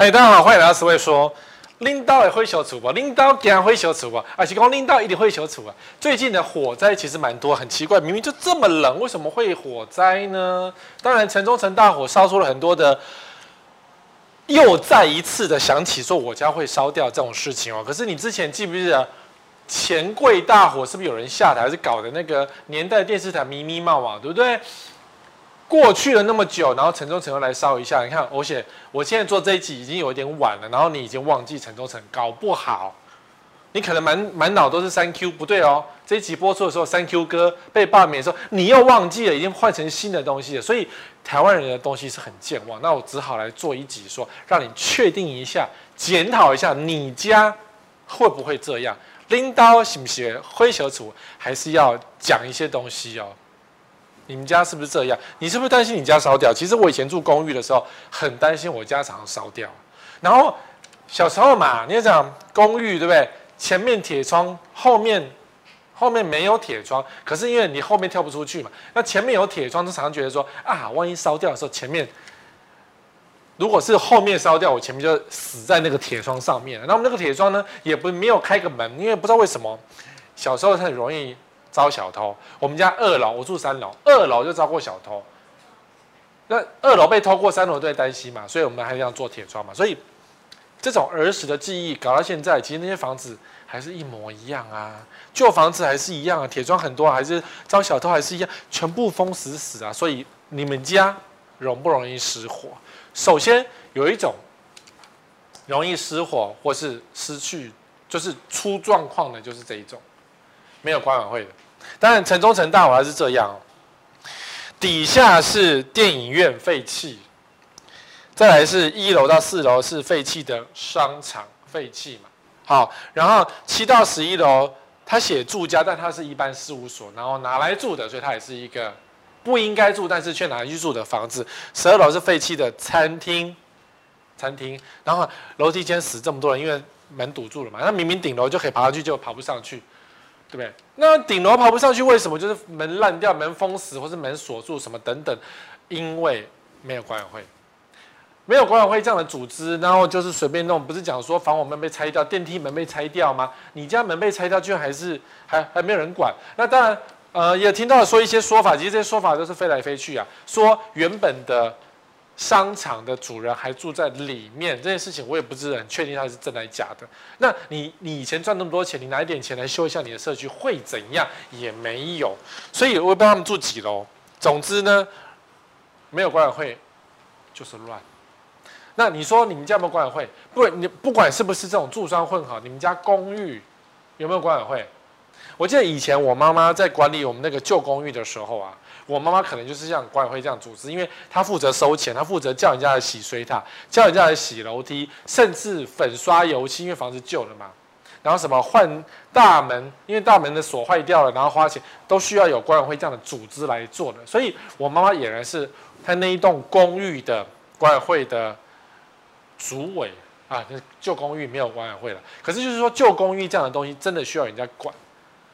嗨，大家好，欢迎来到思维说。领导也会修除吧？领导竟然会修除不？而且讲领导一定会修除啊！最近的火灾其实蛮多，很奇怪，明明就这么冷，为什么会火灾呢？当然，城中城大火烧出了很多的，又再一次的想起说我家会烧掉这种事情哦。可是你之前记不记得钱柜大火是不是有人下台，还是搞的那个年代电视台咪咪冒啊，对不对？过去了那么久，然后城中城又来烧一下，你看，而且我现在做这一集已经有一点晚了，然后你已经忘记城中城，搞不好你可能满满脑都是三 Q，不对哦。这一集播出的时候，三 Q 哥被罢免的时候，你又忘记了，已经换成新的东西了。所以台湾人的东西是很健忘，那我只好来做一集说，说让你确定一下，检讨一下你家会不会这样，拎刀行不行？挥手处还是要讲一些东西哦。你们家是不是这样？你是不是担心你家烧掉？其实我以前住公寓的时候，很担心我家常常烧掉。然后小时候嘛，你要讲公寓对不对？前面铁窗，后面后面没有铁窗。可是因为你后面跳不出去嘛，那前面有铁窗，就常常觉得说啊，万一烧掉的时候，前面如果是后面烧掉，我前面就死在那个铁窗上面了。那我们那个铁窗呢，也不没有开个门，因为不知道为什么小时候很容易。招小偷，我们家二楼，我住三楼，二楼就招过小偷。那二楼被偷过，三楼都在担心嘛，所以我们还要做铁窗嘛。所以这种儿时的记忆搞到现在，其实那些房子还是一模一样啊，旧房子还是一样啊，铁窗很多，还是招小偷还是一样，全部封死死啊。所以你们家容不容易失火？首先有一种容易失火或是失去，就是出状况的，就是这一种。没有管委会的，当然城中城大火还是这样。底下是电影院废弃，再来是一楼到四楼是废弃的商场废弃嘛。好，然后七到十一楼他写住家，但他是一般事务所，然后拿来住的，所以它也是一个不应该住，但是却拿来去住的房子。十二楼是废弃的餐厅，餐厅，然后楼梯间死这么多人，因为门堵住了嘛。那明明顶楼就可以爬上去，就爬不上去。对不对？那顶楼爬不上去，为什么？就是门烂掉、门封死，或是门锁住什么等等，因为没有管委会，没有管委会这样的组织，然后就是随便弄。不是讲说防火门被拆掉、电梯门被拆掉吗？你家门被拆掉，居然还是还还没有人管。那当然，呃，也听到了说一些说法，其实这些说法都是飞来飞去啊。说原本的。商场的主人还住在里面，这件事情我也不是很确定它是真的还是假的。那你你以前赚那么多钱，你拿一点钱来修一下你的社区会怎样？也没有，所以我也不知道他们住几楼。总之呢，没有管委会就是乱。那你说你们家有没有管委会？不，你不管是不是这种住商混合，你们家公寓有没有管委会？我记得以前我妈妈在管理我们那个旧公寓的时候啊。我妈妈可能就是像管委会这样组织，因为她负责收钱，她负责叫人家来洗水塔，叫人家来洗楼梯，甚至粉刷油漆，因为房子旧了嘛。然后什么换大门，因为大门的锁坏掉了，然后花钱都需要有管委会这样的组织来做的。所以我妈妈俨然是她那一栋公寓的管委会的主委啊。旧公寓没有管委会了，可是就是说旧公寓这样的东西真的需要人家管，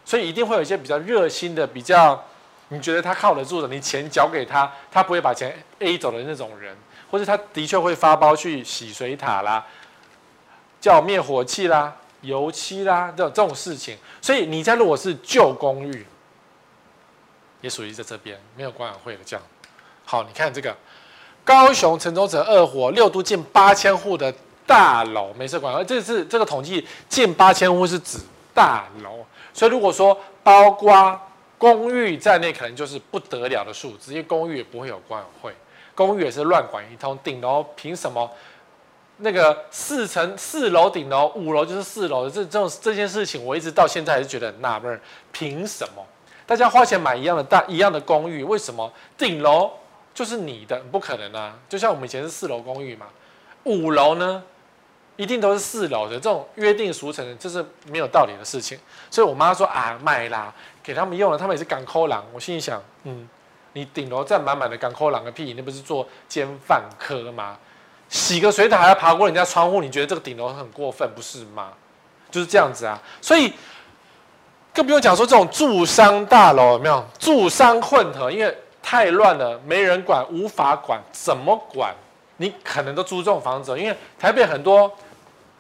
所以一定会有一些比较热心的比较。你觉得他靠得住的，你钱交给他，他不会把钱 A 走的那种人，或者他的确会发包去洗水塔啦、叫灭火器啦、油漆啦这种这种事情。所以你家如果是旧公寓，也属于在这边没有管委会的这样。好，你看这个高雄城中城二火六都近八千户的大楼没设管委会，这是这个统计近八千户是指大楼，所以如果说包括。公寓在内可能就是不得了的数字，因为公寓也不会有管委会，公寓也是乱管一通。顶楼凭什么？那个四层四楼顶楼，五楼就是四楼的这这种这件事情，我一直到现在还是觉得很纳闷，凭什么？大家花钱买一样的大一样的公寓，为什么顶楼就是你的？不可能啊！就像我们以前是四楼公寓嘛，五楼呢？一定都是四楼的，这种约定俗成的，这是没有道理的事情。所以我妈说啊，卖啦，给他们用了，他们也是港抠狼。我心里想，嗯，你顶楼站满满的港抠狼个屁，那不是做奸犯科吗？洗个水塔还要爬过人家窗户，你觉得这个顶楼很过分不是吗？就是这样子啊。所以更不用讲说这种住商大楼有没有住商混合，因为太乱了，没人管，无法管，怎么管？你可能都租这种房子，因为台北很多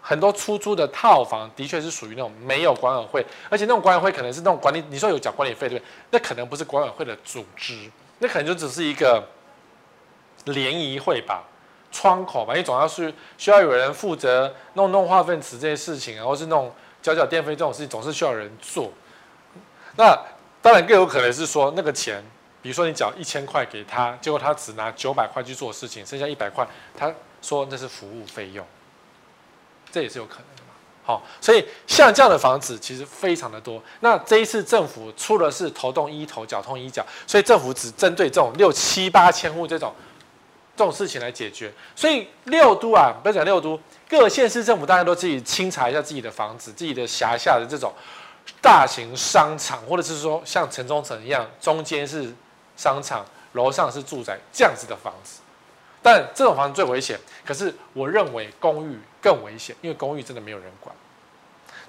很多出租的套房，的确是属于那种没有管委会，而且那种管委会可能是那种管理，你说有缴管理费对不对？那可能不是管委会的组织，那可能就只是一个联谊会吧，窗口吧，因为总要是需要有人负责弄弄化粪池这些事情啊，或是那种缴缴电费这种事情，总是需要人做。那当然更有可能是说那个钱。比如说你缴一千块给他，结果他只拿九百块去做事情，剩下一百块，他说那是服务费用，这也是有可能的嘛。好，所以像这样的房子其实非常的多。那这一次政府出的是头痛医头，脚痛医脚，所以政府只针对这种六七八千户这种这种事情来解决。所以六都啊，不要讲六都，各县市政府大家都自己清查一下自己的房子，自己的辖下的这种大型商场，或者是说像城中城一样，中间是。商场楼上是住宅这样子的房子，但这种房子最危险。可是我认为公寓更危险，因为公寓真的没有人管。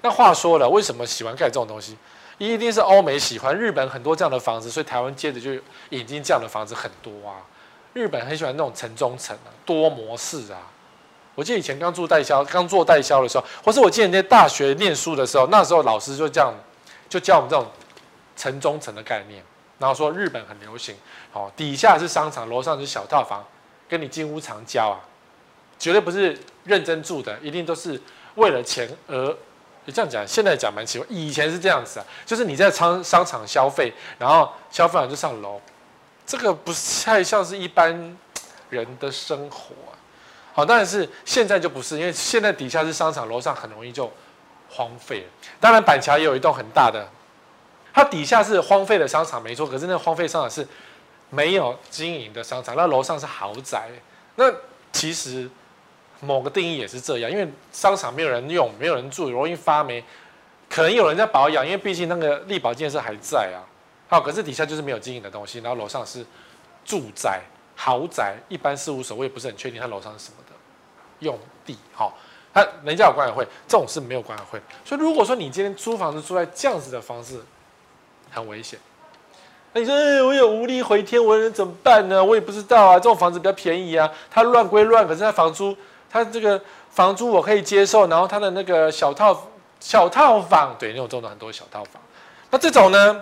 那话说了，为什么喜欢盖这种东西？一定是欧美喜欢，日本很多这样的房子，所以台湾接着就引进这样的房子很多啊。日本很喜欢那种城中城啊，多模式啊。我记得以前刚住代销，刚做代销的时候，或是我记得在大学念书的时候，那时候老师就这样就教我们这种城中城的概念。然后说日本很流行，哦，底下是商场，楼上是小套房，跟你金屋藏娇啊，绝对不是认真住的，一定都是为了钱而。这样讲，现在讲蛮奇怪，以前是这样子啊，就是你在商商场消费，然后消费完就上楼，这个不太像是一般人的生活啊。好，当然是现在就不是，因为现在底下是商场，楼上很容易就荒废了。当然板桥也有一栋很大的。它底下是荒废的商场，没错。可是那个荒废商场是没有经营的商场，那楼上是豪宅。那其实某个定义也是这样，因为商场没有人用，没有人住，容易发霉。可能有人在保养，因为毕竟那个力保建设还在啊。好，可是底下就是没有经营的东西，然后楼上是住宅、豪宅，一般事务所，我也不是很确定它楼上是什么的用地。好，他人家有管委会，这种是没有管委会。所以如果说你今天租房子住在这样子的方式，很危险。那你说，我有无力回天，我能怎么办呢？我也不知道啊。这种房子比较便宜啊，它乱归乱，可是它房租，他这个房租我可以接受。然后他的那个小套小套房，对，那种种的很多小套房。那这种呢，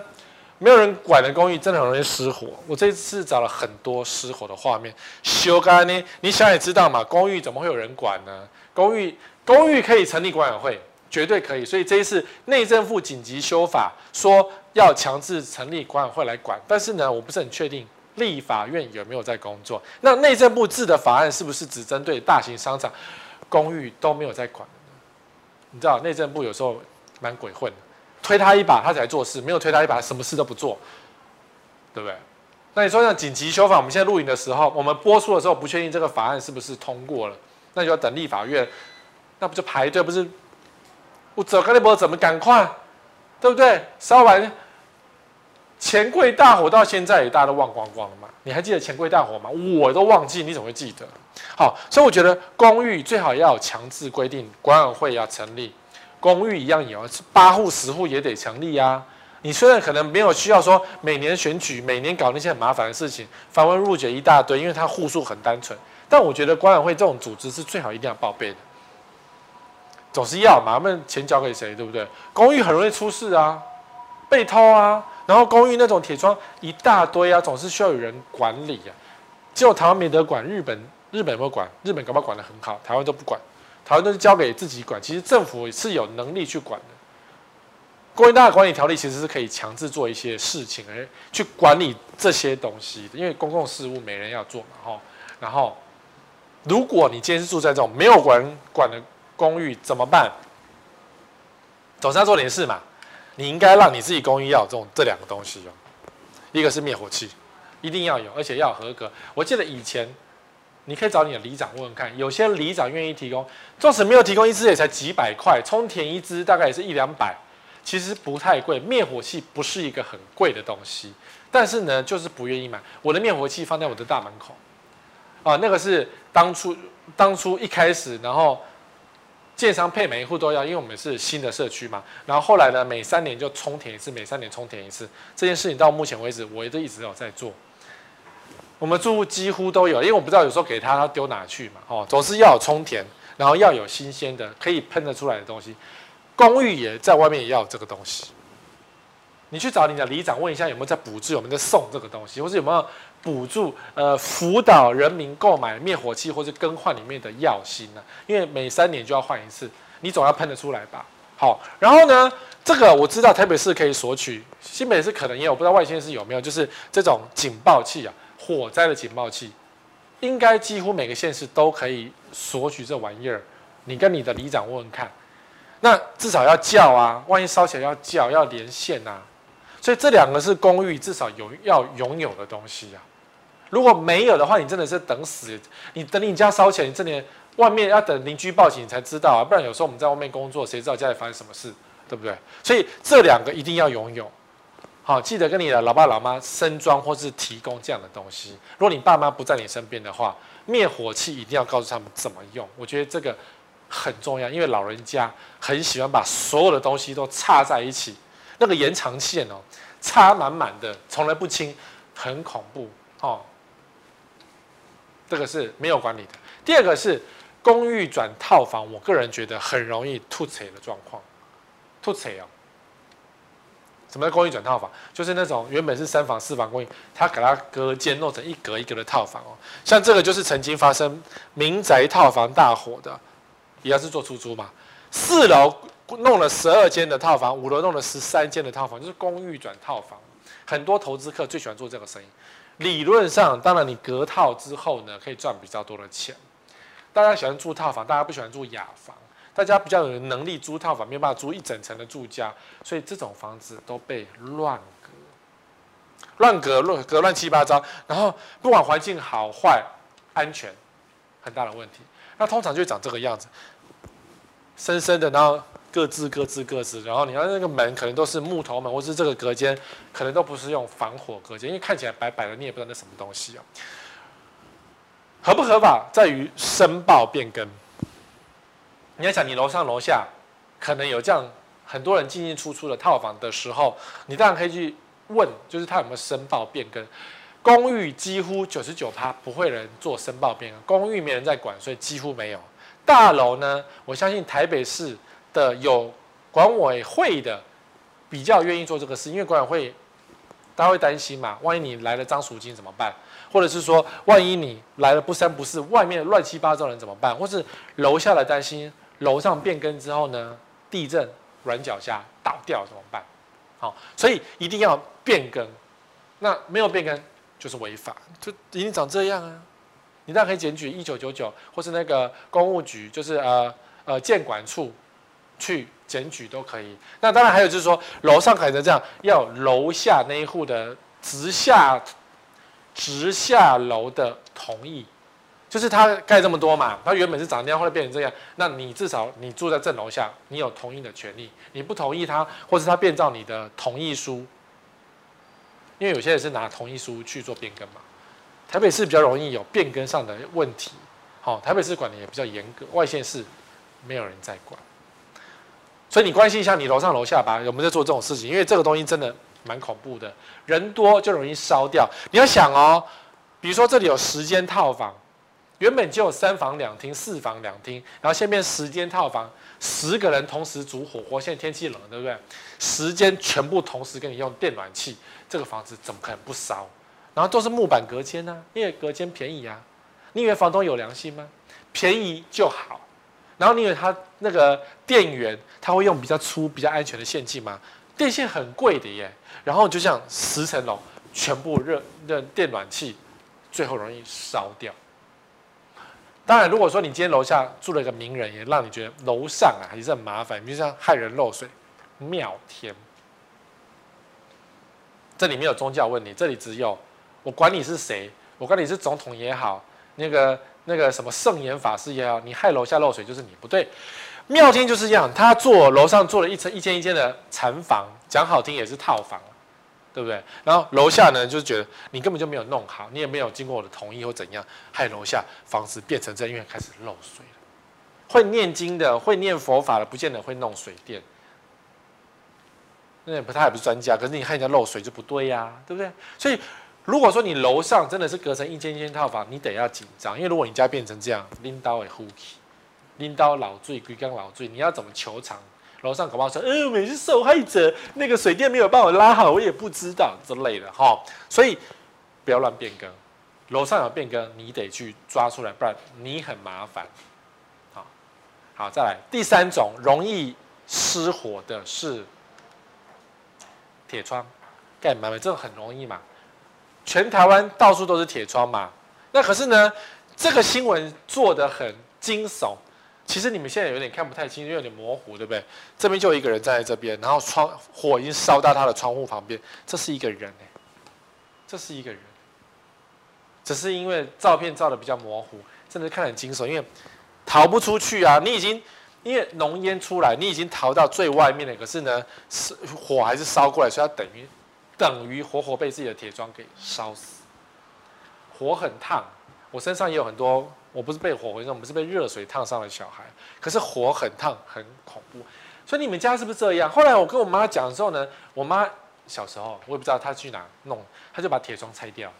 没有人管的公寓，真的很容易失火。我这次找了很多失火的画面。修干呢？你想也知道嘛，公寓怎么会有人管呢？公寓公寓可以成立管委会。绝对可以，所以这一次内政部紧急修法，说要强制成立管委会来管。但是呢，我不是很确定立法院有没有在工作。那内政部制的法案是不是只针对大型商场、公寓都没有在管？你知道内政部有时候蛮鬼混的，推他一把他才做事，没有推他一把什么事都不做，对不对？那你说像紧急修法，我们现在录影的时候，我们播出的时候不确定这个法案是不是通过了，那就要等立法院，那不就排队不是？我走开那波怎么赶快，对不对？烧完钱柜大火到现在大家都忘光光了嘛？你还记得钱柜大火吗？我都忘记，你怎么会记得？好，所以我觉得公寓最好要有强制规定，管委会要成立，公寓一样有，八户十户也得成立啊。你虽然可能没有需要说每年选举，每年搞那些很麻烦的事情，繁文縟节一大堆，因为它户数很单纯。但我觉得管委会这种组织是最好一定要报备的。总是要嘛，那钱交给谁，对不对？公寓很容易出事啊，被偷啊，然后公寓那种铁窗一大堆啊，总是需要有人管理啊。只有台湾没得管，日本日本有没有管？日本搞不好管得很好，台湾都不管，台湾都是交给自己管。其实政府是有能力去管的。公寓大厦管理条例其实是可以强制做一些事情，而去管理这些东西的，因为公共事务没人要做嘛，哈。然后，如果你今天是住在这种没有管管的。公寓怎么办？总是要做点事嘛。你应该让你自己公寓要有这种这两个东西哦。一个是灭火器，一定要有，而且要合格。我记得以前，你可以找你的里长问问看，有些里长愿意提供，纵使没有提供一支也才几百块，充填一支大概也是一两百，其实不太贵。灭火器不是一个很贵的东西，但是呢，就是不愿意买。我的灭火器放在我的大门口，啊，那个是当初当初一开始，然后。建商配每一户都要，因为我们是新的社区嘛。然后后来呢，每三年就充填一次，每三年充填一次。这件事情到目前为止，我也都一直有在做。我们住户几乎都有，因为我不知道有时候给他他丢哪去嘛，哦，总是要有冲填，然后要有新鲜的可以喷得出来的东西。公寓也在外面也要有这个东西。你去找你的里长问一下有没有在补助，有没有在送这个东西，或是有没有补助呃辅导人民购买灭火器或者更换里面的药芯呢？因为每三年就要换一次，你总要喷得出来吧？好，然后呢，这个我知道台北市可以索取，新北市可能也有，不知道外县市有没有，就是这种警报器啊，火灾的警报器，应该几乎每个县市都可以索取这玩意儿。你跟你的里长问问看，那至少要叫啊，万一烧起来要叫，要连线啊。所以这两个是公寓至少有要拥有的东西啊，如果没有的话，你真的是等死。你等你家烧起来，你这里外面要等邻居报警你才知道啊，不然有时候我们在外面工作，谁知道家里发生什么事，对不对？所以这两个一定要拥有。好，记得跟你的老爸老妈申装或是提供这样的东西。如果你爸妈不在你身边的话，灭火器一定要告诉他们怎么用。我觉得这个很重要，因为老人家很喜欢把所有的东西都插在一起。那个延长线哦，插满满的，从来不清，很恐怖哦。这个是没有管理的。第二个是公寓转套房，我个人觉得很容易凸槌的状况，凸槌哦。什么叫公寓转套房？就是那种原本是三房四房公寓，它给它隔间弄成一格一格的套房哦。像这个就是曾经发生民宅套房大火的，也要是做出租嘛，四楼。弄了十二间的套房，五楼弄了十三间的套房，就是公寓转套房。很多投资客最喜欢做这个生意。理论上，当然你隔套之后呢，可以赚比较多的钱。大家喜欢住套房，大家不喜欢住雅房。大家比较有能力租套房，没有办法租一整层的住家，所以这种房子都被乱隔、乱隔、乱隔乱七八糟。然后不管环境好坏、安全，很大的问题。那通常就长这个样子，深深的，然后。各自各自各自，然后你看那个门可能都是木头门，或是这个隔间可能都不是用防火隔间，因为看起来白白的，你也不知道那什么东西啊。合不合法在于申报变更。你要想，你楼上楼下可能有这样很多人进进出出的套房的时候，你当然可以去问，就是他有没有申报变更。公寓几乎九十九趴不会人做申报变更，公寓没人在管，所以几乎没有。大楼呢，我相信台北市。的有管委会的比较愿意做这个事，因为管委会大家会担心嘛，万一你来了张赎金怎么办？或者是说，万一你来了不三不四，外面乱七八糟人怎么办？或是楼下的担心楼上变更之后呢，地震软脚下倒掉怎么办？好，所以一定要变更。那没有变更就是违法，就已经长这样啊。你当然可以检举一九九九，或是那个公务局，就是呃呃建管处。去检举都可以。那当然还有就是说，楼上可能这样，要楼下那一户的直下直下楼的同意，就是他盖这么多嘛，他原本是长这样，后来变成这样，那你至少你住在正楼下，你有同意的权利。你不同意他，或是他变造你的同意书，因为有些人是拿同意书去做变更嘛。台北市比较容易有变更上的问题，好，台北市管的也比较严格，外县市没有人在管。所以你关心一下你楼上楼下吧，有没有在做这种事情？因为这个东西真的蛮恐怖的，人多就容易烧掉。你要想哦，比如说这里有十间套房，原本就有三房两厅、四房两厅，然后现在变十间套房，十个人同时煮火锅，现在天气冷，对不对？十间全部同时给你用电暖气，这个房子怎么可能不烧？然后都是木板隔间呢，因为隔间便宜啊。你以为房东有良心吗？便宜就好。然后你以为他那个电源他会用比较粗、比较安全的线径吗？电线很贵的耶。然后就像十层楼全部热热电暖气，最后容易烧掉。当然，如果说你今天楼下住了一个名人，也让你觉得楼上啊也是很麻烦，比如像害人漏水，妙天。这里没有宗教问题，这里只有我管你是谁，我管你是总统也好，那个。那个什么圣严法师也好，你害楼下漏水就是你不对。妙天就是这样，他做楼上做了一层一间一间的禅房，讲好听也是套房，对不对？然后楼下呢，就是觉得你根本就没有弄好，你也没有经过我的同意或怎样，害楼下房子变成这样，因为开始漏水了。会念经的、会念佛法的，不见得会弄水电。那也不，他也不是专家，可是你害人家漏水就不对呀、对不对？所以如果说你楼上真的是隔成一间一间套房，你得要紧张，因为如果你家变成这样，拎刀也呼气，拎刀老醉，龟缸老醉，你要怎么求偿？楼上搞不好说，呃，我是受害者，那个水电没有帮我拉好，我也不知道之类的哈。所以不要乱变更，楼上有变更，你得去抓出来，不然你很麻烦。好，好，再来第三种容易失火的是铁窗盖满满，这种很容易嘛。全台湾到处都是铁窗嘛。那可是呢，这个新闻做得很惊悚。其实你们现在有点看不太清，因为有点模糊，对不对？这边就一个人站在这边，然后窗火已经烧到他的窗户旁边，这是一个人哎，这是一个人，只是因为照片照得比较模糊，真的看得很惊悚，因为逃不出去啊！你已经因为浓烟出来，你已经逃到最外面了，可是呢，是火还是烧过来，所以它等于等于活活被自己的铁窗给烧死，火很烫，我身上也有很多。我不是被火，我们是被热水烫伤的小孩。可是火很烫，很恐怖。所以你们家是不是这样？后来我跟我妈讲的时候呢，我妈小时候我也不知道她去哪弄，她就把铁窗拆掉。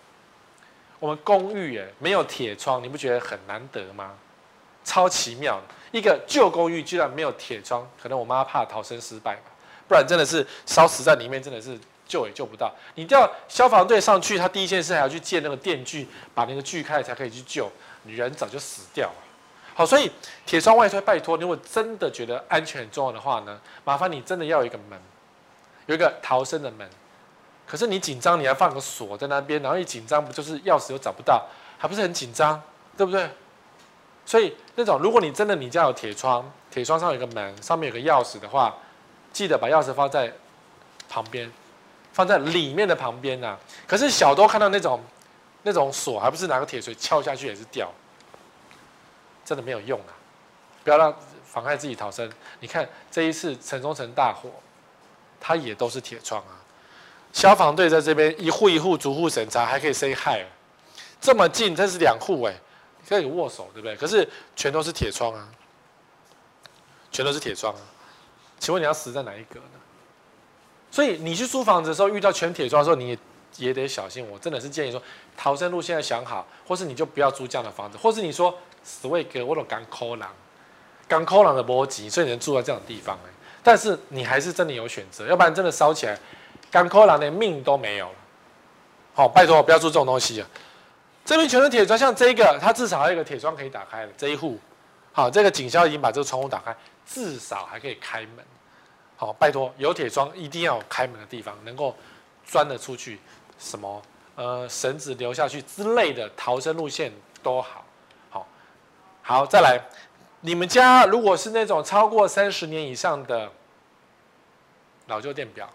我们公寓哎，没有铁窗，你不觉得很难得吗？超奇妙，一个旧公寓居然没有铁窗，可能我妈怕逃生失败吧，不然真的是烧死在里面，真的是救也救不到。你叫消防队上去，他第一件事还要去借那个电锯，把那个锯开才可以去救。你人早就死掉了。好，所以铁窗外推，拜托，如果真的觉得安全很重要的话呢，麻烦你真的要有一个门，有一个逃生的门。可是你紧张，你还放个锁在那边，然后一紧张，不就是钥匙又找不到，还不是很紧张，对不对？所以那种，如果你真的你家有铁窗，铁窗上有一个门，上面有个钥匙的话，记得把钥匙放在旁边，放在里面的旁边呐。可是小多看到那种。那种锁还不是拿个铁锤敲下去也是掉，真的没有用啊！不要让妨碍自己逃生。你看这一次城中城大火，它也都是铁窗啊。消防队在这边一户一户逐户审查，还可以 say hi，这么近，这是两户哎，可以握手对不对？可是全都是铁窗啊，全都是铁窗啊。请问你要死在哪一格呢？所以你去租房子的时候遇到全铁窗的时候，你。也也得小心，我真的是建议说，逃生路现在想好，或是你就不要租这样的房子，或是你说死位哥，我都敢抠狼，敢抠狼的波及，所以你能住在这种地方，但是你还是真的有选择，要不然真的烧起来，敢抠狼连命都没有了。好，拜托不要住这种东西啊！这边全是铁窗，像这个，它至少还有一个铁窗可以打开的这一户。好，这个警消已经把这个窗户打开，至少还可以开门。好，拜托有铁窗一定要有开门的地方，能够钻得出去。什么呃绳子留下去之类的逃生路线都好，好，好再来，你们家如果是那种超过三十年以上的老旧电表，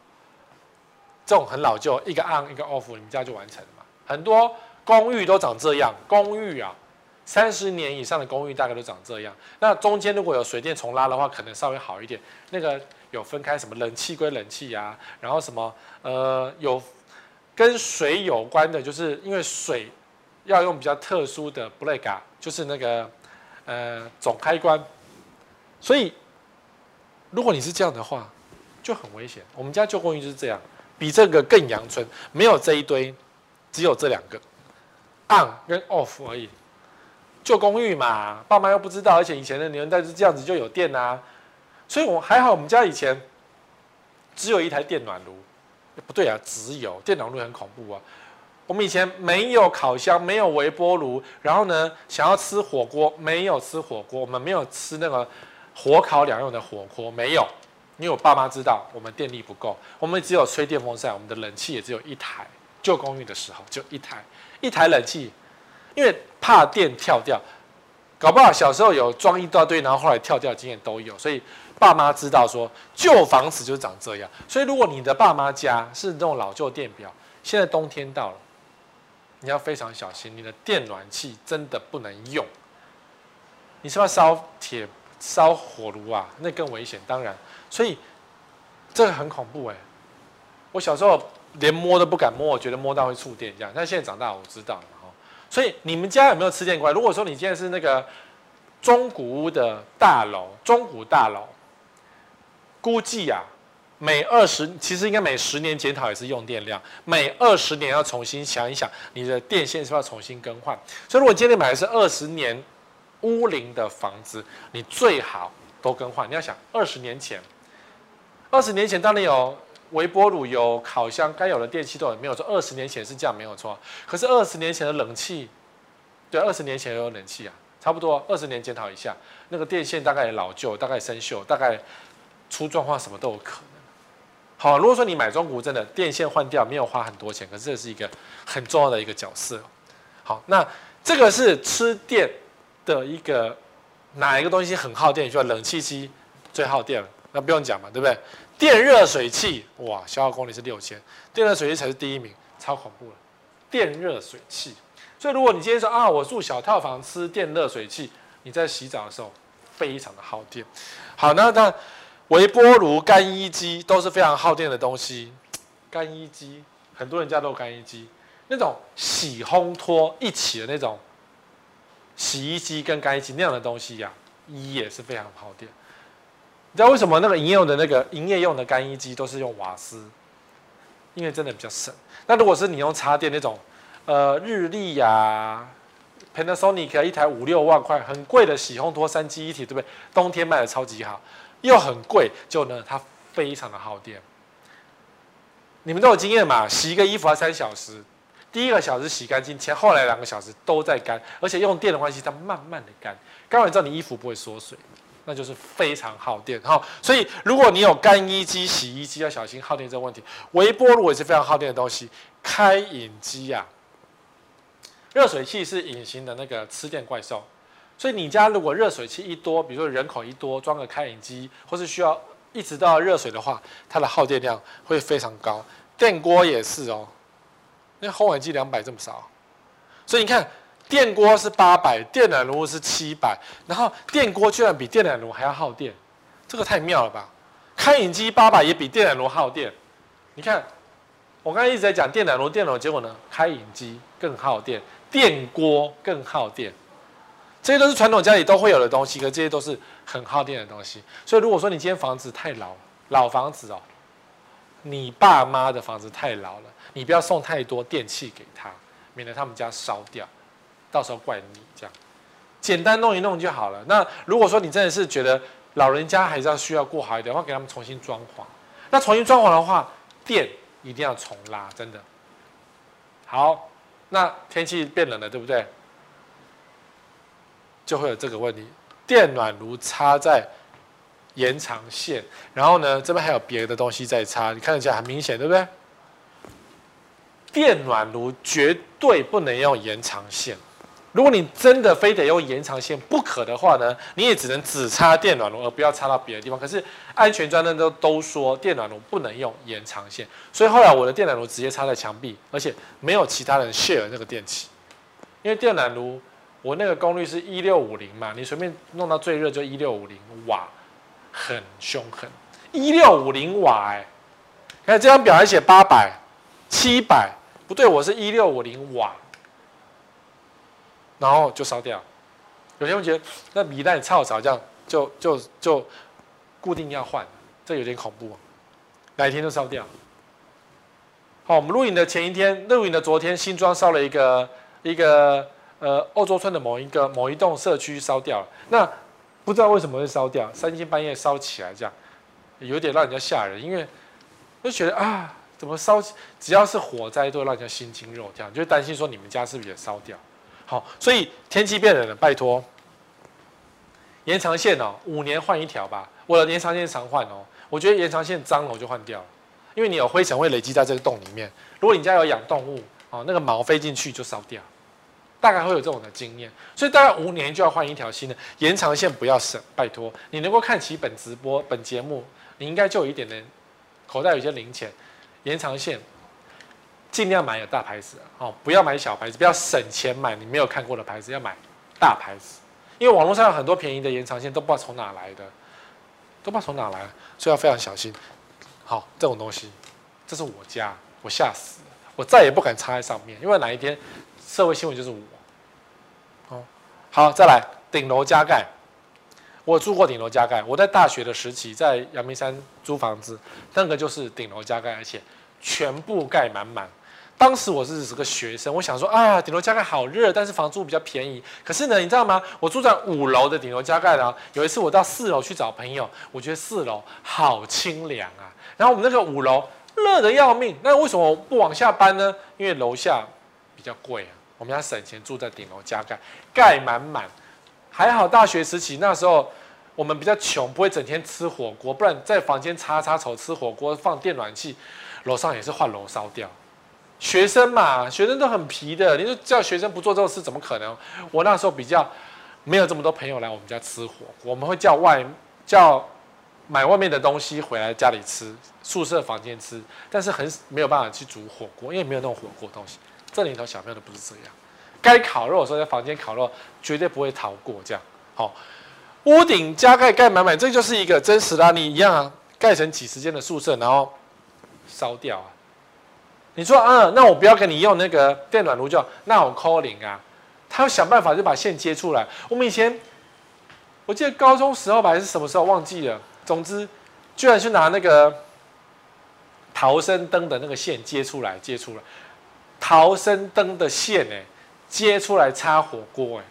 这种很老旧，一个 on 一个 off，你们家就完成了嘛？很多公寓都长这样，公寓啊，三十年以上的公寓大概都长这样。那中间如果有水电重拉的话，可能稍微好一点。那个有分开什么冷气归冷气啊，然后什么呃有。跟水有关的，就是因为水要用比较特殊的 break 啊就是那个呃总开关，所以如果你是这样的话，就很危险。我们家旧公寓就是这样，比这个更阳春，没有这一堆，只有这两个 on 跟 off 而已。旧公寓嘛，爸妈又不知道，而且以前的年代是这样子就有电啊，所以我还好，我们家以前只有一台电暖炉。不对啊，只有电暖炉很恐怖啊！我们以前没有烤箱，没有微波炉，然后呢，想要吃火锅，没有吃火锅，我们没有吃那个火烤两用的火锅，没有，因为我爸妈知道我们电力不够，我们只有吹电风扇，我们的冷气也只有一台，旧公寓的时候就一台，一台冷气，因为怕电跳掉，搞不好小时候有装一大堆，然后后来跳掉经验都有，所以。爸妈知道说旧房子就长这样，所以如果你的爸妈家是那种老旧电表，现在冬天到了，你要非常小心，你的电暖气真的不能用。你是不是烧铁烧火炉啊？那更危险，当然。所以这个很恐怖哎，我小时候连摸都不敢摸，我觉得摸到会触电这样。但现在长大我知道了。所以你们家有没有吃电怪？如果说你现在是那个中古屋的大楼，中古大楼。估计啊，每二十其实应该每十年检讨一次用电量，每二十年要重新想一想你的电线是不是要重新更换。所以如果今天买的是二十年屋龄的房子，你最好都更换。你要想二十年前，二十年前当然有微波炉、有烤箱，该有的电器都有，没有错。二十年前是这样没有错，可是二十年前的冷气，对，二十年前有冷气啊，差不多二十年检讨一下，那个电线大概老旧，大概生锈，大概出状况，什么都有可能。好，如果说你买中古，真的电线换掉没有花很多钱，可是这是一个很重要的一个角色。好，那这个是吃电的一个哪一个东西很耗电？你说冷气机最耗电了，那不用讲嘛，对不对？电热水器哇，消耗功率是六千，电热水器才是第一名，超恐怖了。电热水器，所以如果你今天说啊，我住小套房吃电热水器，你在洗澡的时候非常的耗电。好，那那。微波炉、干衣机都是非常耗电的东西。干衣机，很多人家都有干衣机，那种洗烘拖一起的那种洗衣机跟干衣机那样的东西呀、啊，也是非常耗电。你知道为什么那个营业用的那个营业用的干衣机都是用瓦斯？因为真的比较省。那如果是你用插电那种，呃，日立呀、Panasonic 一台五六万块，很贵的洗烘拖三机一体，对不对？冬天卖的超级好。又很贵，就呢，它非常的耗电。你们都有经验嘛？洗一个衣服要三小时，第一个小时洗干净，前后来两个小时都在干，而且用电的关系，它慢慢的干，干完之后你衣服不会缩水，那就是非常耗电。好，所以如果你有干衣机、洗衣机，要小心耗电这个问题。微波炉也是非常耗电的东西。开饮机呀，热水器是隐形的那个吃电怪兽。所以你家如果热水器一多，比如说人口一多，装个开饮机，或是需要一直到热水的话，它的耗电量会非常高。电锅也是哦，那烘碗机两百这么少，所以你看电锅是八百，电暖炉是七百，然后电锅居然比电暖炉还要耗电，这个太妙了吧？开饮机八百也比电暖炉耗电，你看我刚才一直在讲电暖炉、电暖炉，结果呢，开饮机更耗电，电锅更耗电。这些都是传统家里都会有的东西，可这些都是很耗电的东西。所以如果说你今天房子太老，老房子哦，你爸妈的房子太老了，你不要送太多电器给他，免得他们家烧掉，到时候怪你这样。简单弄一弄就好了。那如果说你真的是觉得老人家还是要需要过好一点的话，给他们重新装潢。那重新装潢的话，电一定要重拉，真的。好，那天气变冷了，对不对？就会有这个问题，电暖炉插在延长线，然后呢，这边还有别的东西在插，你看起来很明显，对不对？电暖炉绝对不能用延长线，如果你真的非得用延长线不可的话呢，你也只能只插电暖炉，而不要插到别的地方。可是安全专家都都说电暖炉不能用延长线，所以后来我的电暖炉直接插在墙壁，而且没有其他人 share 那个电器，因为电暖炉。我那个功率是一六五零嘛，你随便弄到最热就一六五零瓦，很凶狠，一六五零瓦哎、看这张表还写八百、七百，不对，我是一六五零瓦，然后就烧掉。有些人觉得那米蛋超少，这样就就就固定要换，这有点恐怖，哪一天就烧掉。好，我们录影的前一天，录影的昨天，新庄烧了一个一个。呃，欧洲村的某一个某一栋社区烧掉了，那不知道为什么会烧掉，三更半夜烧起来这样，有点让人家吓人，因为就觉得啊，怎么烧？只要是火灾都会让人家心惊肉跳，就担心说你们家是不是也烧掉？好，所以天气变冷了，拜托，延长线哦，五年换一条吧。我的延长线常换哦，我觉得延长线脏了我就换掉了，因为你有灰尘会累积在这个洞里面。如果你家有养动物哦，那个毛飞进去就烧掉。大概会有这种的经验，所以大概五年就要换一条新的延长线，不要省，拜托。你能够看起本直播、本节目，你应该就有一点点口袋有些零钱，延长线尽量买有大牌子哦，不要买小牌子，不要省钱买你没有看过的牌子，要买大牌子，因为网络上有很多便宜的延长线都不知道从哪来的，都不知道从哪来，所以要非常小心。好，这种东西，这是我家，我吓死了，我再也不敢插在上面，因为哪一天社会新闻就是我。哦好，再来顶楼加盖。我住过顶楼加盖，我在大学的时期在阳明山租房子，那个就是顶楼加盖，而且全部盖满满。当时我是是个学生，我想说啊，顶楼加盖好热，但是房租比较便宜。可是呢，你知道吗？我住在五楼的顶楼加盖呢。有一次我到四楼去找朋友，我觉得四楼好清凉啊。然后我们那个五楼热得要命，那为什么不往下搬呢？因为楼下比较贵啊。我们要省钱，住在顶楼加盖，盖满满。还好大学时期那时候我们比较穷，不会整天吃火锅，不然在房间擦擦手吃火锅，放电暖气，楼上也是换楼烧掉。学生嘛，学生都很皮的。你说叫学生不做这种事，怎么可能？我那时候比较没有这么多朋友来我们家吃火锅，我们会叫外叫买外面的东西回来家里吃，宿舍房间吃，但是很没有办法去煮火锅，因为没有那种火锅东西。这里头小朋友都不是这样，该烤肉的时候在房间烤肉，绝对不会逃过这样。好，屋顶加盖盖满满，这就是一个真实的案例一样啊，盖成几十间的宿舍，然后烧掉啊。你说啊，那我不要给你用那个电暖炉就好，那我 calling 啊，他要想办法就把线接出来。我们以前，我记得高中时候吧，还是什么时候忘记了。总之，居然去拿那个逃生灯的那个线接出来，接出来，逃生灯的线哎，接出来插火锅哎。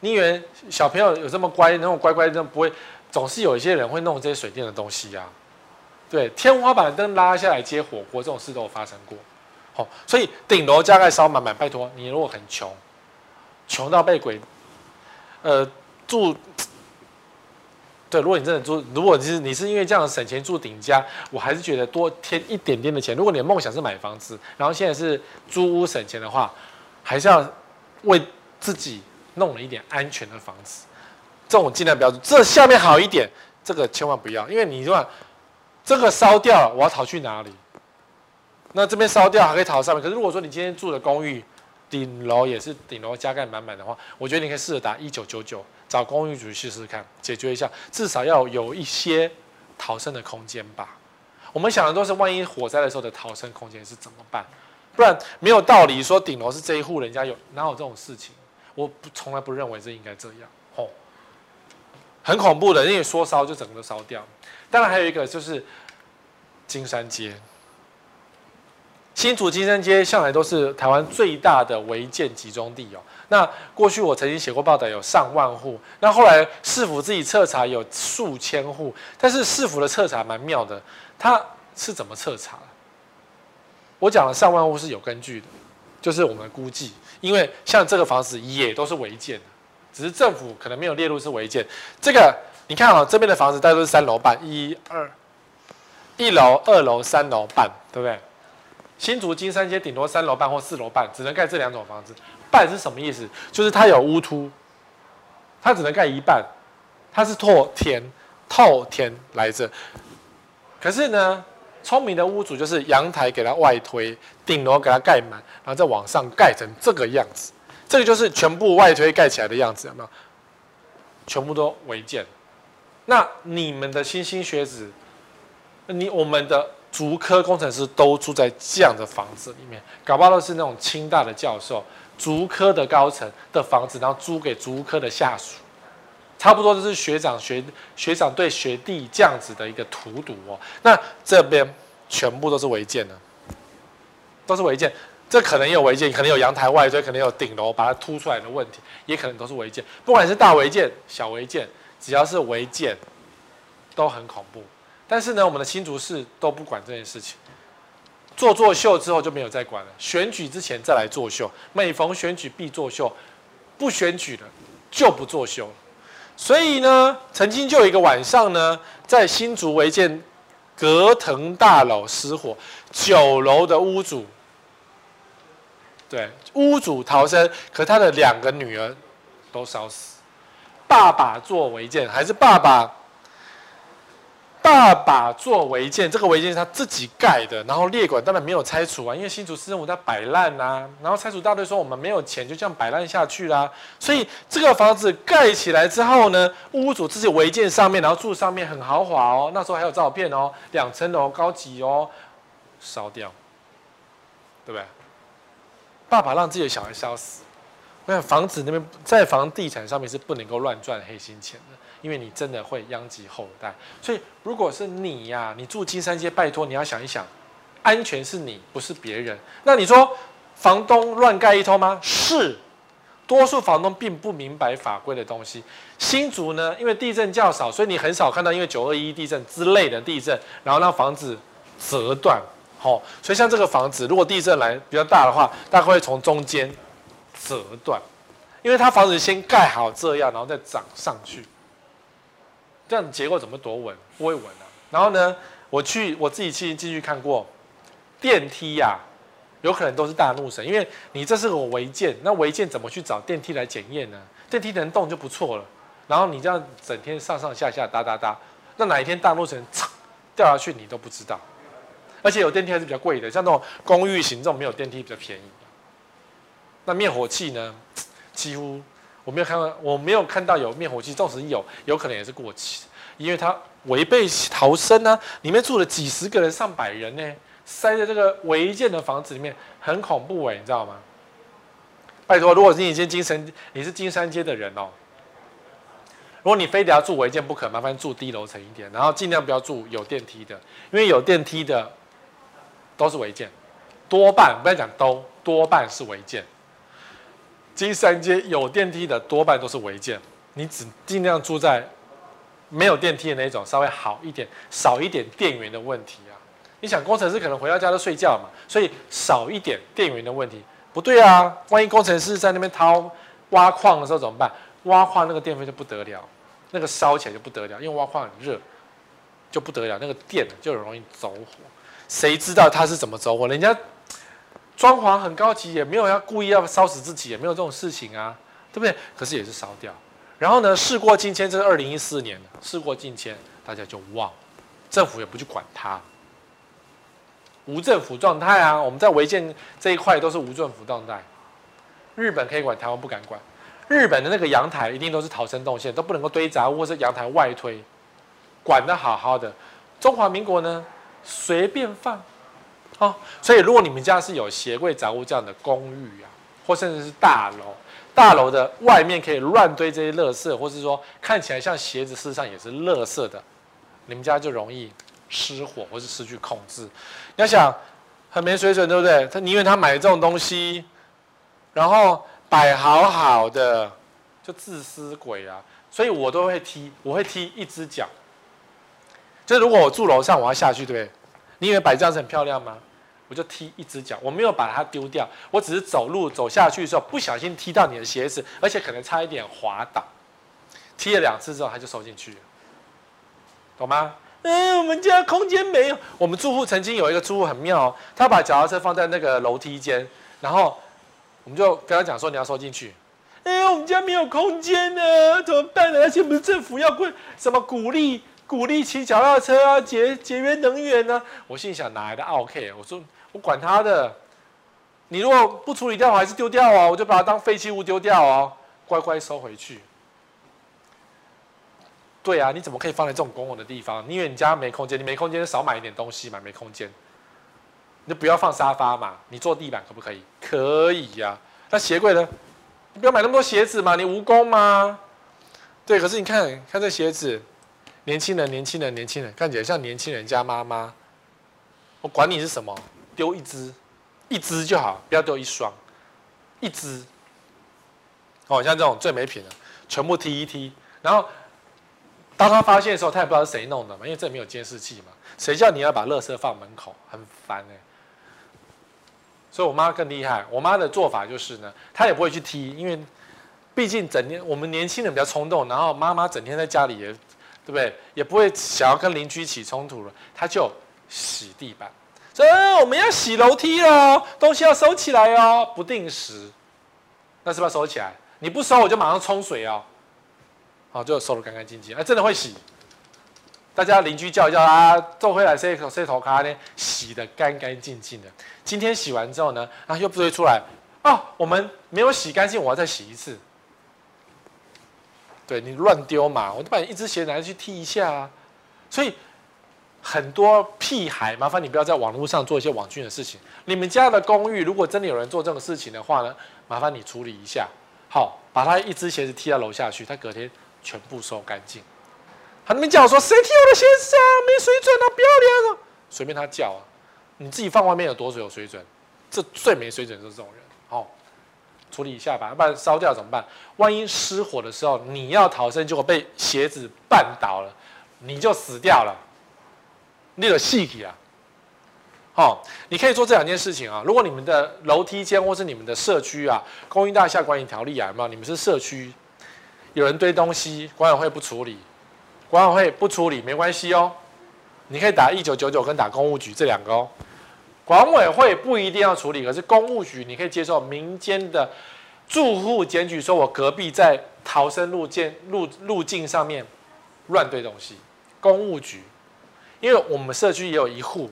你以为小朋友有这么乖，那种乖乖的不会？总是有一些人会弄这些水电的东西呀、啊。对，天花板灯拉下来接火锅这种事都有发生过，好，所以顶楼加盖烧满满，拜托你如果很穷，穷到被鬼，呃，住，对，如果你真的住，如果你是你是因为这样省钱住顶家，我还是觉得多添一点点的钱。如果你的梦想是买房子，然后现在是租屋省钱的话，还是要为自己弄了一点安全的房子，这种尽量不要住。这下面好一点，这个千万不要，因为你说。这个烧掉了，我要逃去哪里？那这边烧掉还可以逃上面。可是如果说你今天住的公寓顶楼也是顶楼加盖满满的话，我觉得你可以试着打一九九九，找公寓主试试看，解决一下，至少要有一些逃生的空间吧。我们想的都是万一火灾的时候的逃生空间是怎么办？不然没有道理说顶楼是这一户人家有，哪有这种事情？我不从来不认为这应该这样，吼，很恐怖的，因为说烧就整个烧掉。当然还有一个就是金山街，新竹金山街向来都是台湾最大的违建集中地哦。那过去我曾经写过报道，有上万户。那后来市府自己彻查有数千户，但是市府的彻查蛮妙的，他是怎么彻查？我讲了上万户是有根据的，就是我们估计，因为像这个房子也都是违建的，只是政府可能没有列入是违建这个。你看啊，这边的房子大概都是三楼半，一二，一楼、二楼、三楼半，对不对？新竹金山街顶多三楼半或四楼半，只能盖这两种房子。半是什么意思？就是它有屋突，它只能盖一半，它是透天，透天来着。可是呢，聪明的屋主就是阳台给它外推，顶楼给它盖满，然后再往上盖成这个样子。这个就是全部外推盖起来的样子，有没有？全部都违建。那你们的莘莘学子，你我们的竹科工程师都住在这样的房子里面，搞不好都是那种清大的教授，竹科的高层的房子，然后租给竹科的下属，差不多就是学长学学长对学弟这样子的一个荼毒哦。那这边全部都是违建的，都是违建，这可能也有违建，可能有阳台外推，可能有顶楼把它凸出来的问题，也可能都是违建，不管是大违建、小违建。只要是违建，都很恐怖。但是呢，我们的新竹市都不管这件事情，做作秀之后就没有再管了。选举之前再来作秀，每逢选举必作秀，不选举了就不作秀。所以呢，曾经就有一个晚上呢，在新竹违建格腾大楼失火，九楼的屋主，对，屋主逃生，可他的两个女儿都烧死。爸爸做违建还是爸爸？爸爸做违建，这个违建是他自己盖的，然后列管当然没有拆除啊，因为新竹市政府在摆烂呐，然后拆除大队说我们没有钱，就这样摆烂下去啦。所以这个房子盖起来之后呢，屋主自己违建上面，然后住上面很豪华哦，那时候还有照片哦，两层楼高级哦，烧掉，对不对？爸爸让自己的小孩烧死。那房子那边在房地产上面是不能够乱赚黑心钱的，因为你真的会殃及后代。所以如果是你呀、你住金山街，拜托你要想一想，安全是你，不是别人。那你说房东乱盖一通吗？是。多数房东并不明白法规的东西。新竹呢，因为地震较少，所以你很少看到因为九二一地震之类的地震，然后让房子折断。好、哦，所以像这个房子，如果地震来比较大的话，大概会从中间折断，因为它房子先盖好这样，然后再涨上去，这样结构怎么多稳？不会稳啊。然后呢，我去我自己去进去看过电梯呀、啊。有可能都是大怒神，因为你这是个违建，那违建怎么去找电梯来检验呢？电梯能动就不错了，然后你这样整天上上下下哒哒哒，那哪一天大怒神掉下去你都不知道。而且有电梯还是比较贵的，像那种公寓型这种没有电梯比较便宜。那灭火器呢？几乎我没有看到，我没有看到有灭火器，纵使有，有可能也是过期，因为它违背逃生、啊，里面住了几十个人、上百人呢。塞在这个违建的房子里面很恐怖哎，你知道吗？拜托，如果你已经金山，你是金山街的人哦，如果你非得要住违建不可，麻烦住低楼层一点，然后尽量不要住有电梯的，因为有电梯的都是违建，多半不要讲都，多半是违建。金山街有电梯的多半都是违建，你只尽量住在没有电梯的那种，稍微好一点，少一点电源的问题啊。你想工程师可能回到家都睡觉嘛，所以少一点电源的问题不对啊。万一工程师在那边掏挖矿的时候怎么办？挖矿那个电费就不得了，那个烧起来就不得了，因为挖矿很热，就不得了，那个电就容易走火。谁知道他是怎么走火？人家装潢很高级，也没有要故意要烧死自己，也没有这种事情啊，对不对？可是也是烧掉。然后呢，事过境迁，这是二零一四年，事过境迁，大家就忘，政府也不去管它。无政府状态啊！我们在违建这一块都是无政府状态。日本可以管，台湾不敢管。日本的那个阳台一定都是逃生动线，都不能够堆杂物或是阳台外推，管得好好的。中华民国呢，随便放。哦，所以如果你们家是有鞋柜杂物这样的公寓啊，或甚至是大楼，大楼的外面可以乱堆这些垃圾，或是说看起来像鞋子，事实上也是垃圾的，你们家就容易。失火或是失去控制，你要想很没水准，对不对？他宁愿他买这种东西，然后摆好好的，就自私鬼啊！所以我都会踢，我会踢一只脚。就如果我住楼上，我要下去，对不对？你以为摆这样子很漂亮吗？我就踢一只脚，我没有把它丢掉，我只是走路走下去的时候不小心踢到你的鞋子，而且可能差一点滑倒。踢了两次之后，它就收进去了，懂吗？嗯，我们家空间没有。我们住户曾经有一个住户很妙，他把脚踏车放在那个楼梯间，然后我们就跟他讲说，你要收进去。哎，我们家没有空间呢，怎么办呢？而且我们政府要贵什么鼓励鼓励骑脚踏车啊，节节约能源呢？我心想哪来的奥 k？我说我管他的，你如果不处理掉，我还是丢掉哦，我就把它当废弃物丢掉哦，乖乖收回去。对啊，你怎么可以放在这种公共的地方？你以为你家没空间？你没空间就少买一点东西嘛，没空间，你就不要放沙发嘛，你坐地板可不可以？可以呀、啊。那鞋柜呢？你不要买那么多鞋子嘛，你蜈蚣吗？对，可是你看看这鞋子，年轻人，年轻人，年轻人，看起来像年轻人家妈妈。我管你是什么，丢一只，一只就好，不要丢一双，一只。哦，像这种最没品的，全部踢一踢，然后。当他发现的时候，他也不知道是谁弄的嘛，因为这没有监视器嘛。谁叫你要把垃圾放门口，很烦哎。所以我妈更厉害，我妈的做法就是呢，她也不会去踢，因为毕竟整天我们年轻人比较冲动，然后妈妈整天在家里也，对不对？也不会想要跟邻居起冲突了，他就洗地板。说我们要洗楼梯哦，东西要收起来哦，不定时，那是不是要收起来？你不收，我就马上冲水哦。好，就收的干干净净。哎，真的会洗。大家邻居叫一叫啊，坐回来洗头洗头卡呢，洗的干干净净的。今天洗完之后呢，啊，又不会出来。哦，我们没有洗干净，我要再洗一次。对，你乱丢嘛，我就把你一只鞋拿去踢一下啊。所以很多屁孩，麻烦你不要在网络上做一些网军的事情。你们家的公寓如果真的有人做这种事情的话呢，麻烦你处理一下。好，把他一只鞋子踢到楼下去，他隔天全部收干净。他那边叫我说：“谁踢我的鞋子啊？没水准啊！不要脸啊！”随便他叫啊，你自己放外面有多有水准？这最没水准就是这种人。处理一下吧，要不然烧掉怎么办？万一失火的时候你要逃生，结果被鞋子绊倒了，你就死掉了。你有细体啊！好，你可以做这两件事情啊。如果你们的楼梯间或是你们的社区啊，公寓大厦管理条例啊，有没有？你们是社区，有人堆东西，管委会不处理，管委会不处理没关系哦。你可以打一九九九跟打公务局这两个哦。管委会不一定要处理，可是公务局你可以接受民间的住户检举，说我隔壁在逃生路径路路径上面乱堆东西，公务局。因为我们社区也有一户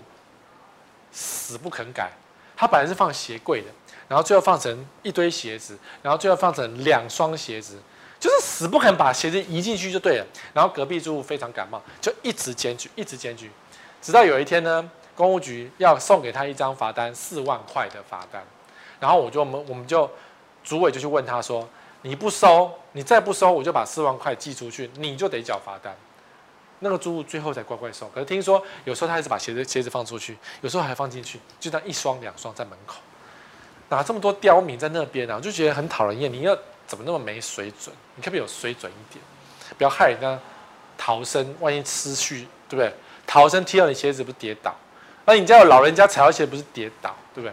死不肯改，他本来是放鞋柜的，然后最后放成一堆鞋子，然后最后放成两双鞋子，就是死不肯把鞋子移进去就对了。然后隔壁住户非常感冒，就一直检举，一直检举，直到有一天呢，公务局要送给他一张罚单，四万块的罚单。然后我就我们我们就主委就去问他说：“你不收，你再不收，我就把四万块寄出去，你就得缴罚单。”那个租户最后才乖乖收，可是听说有时候他还是把鞋子鞋子放出去，有时候还放进去，就当一双两双在门口，哪这么多刁民在那边啊？我就觉得很讨人厌。你要怎么那么没水准？你可不有水准一点？不要害人家逃生，万一失去，对不对？逃生踢到你鞋子不跌倒？那你家有老人家踩到鞋不是跌倒，对不对？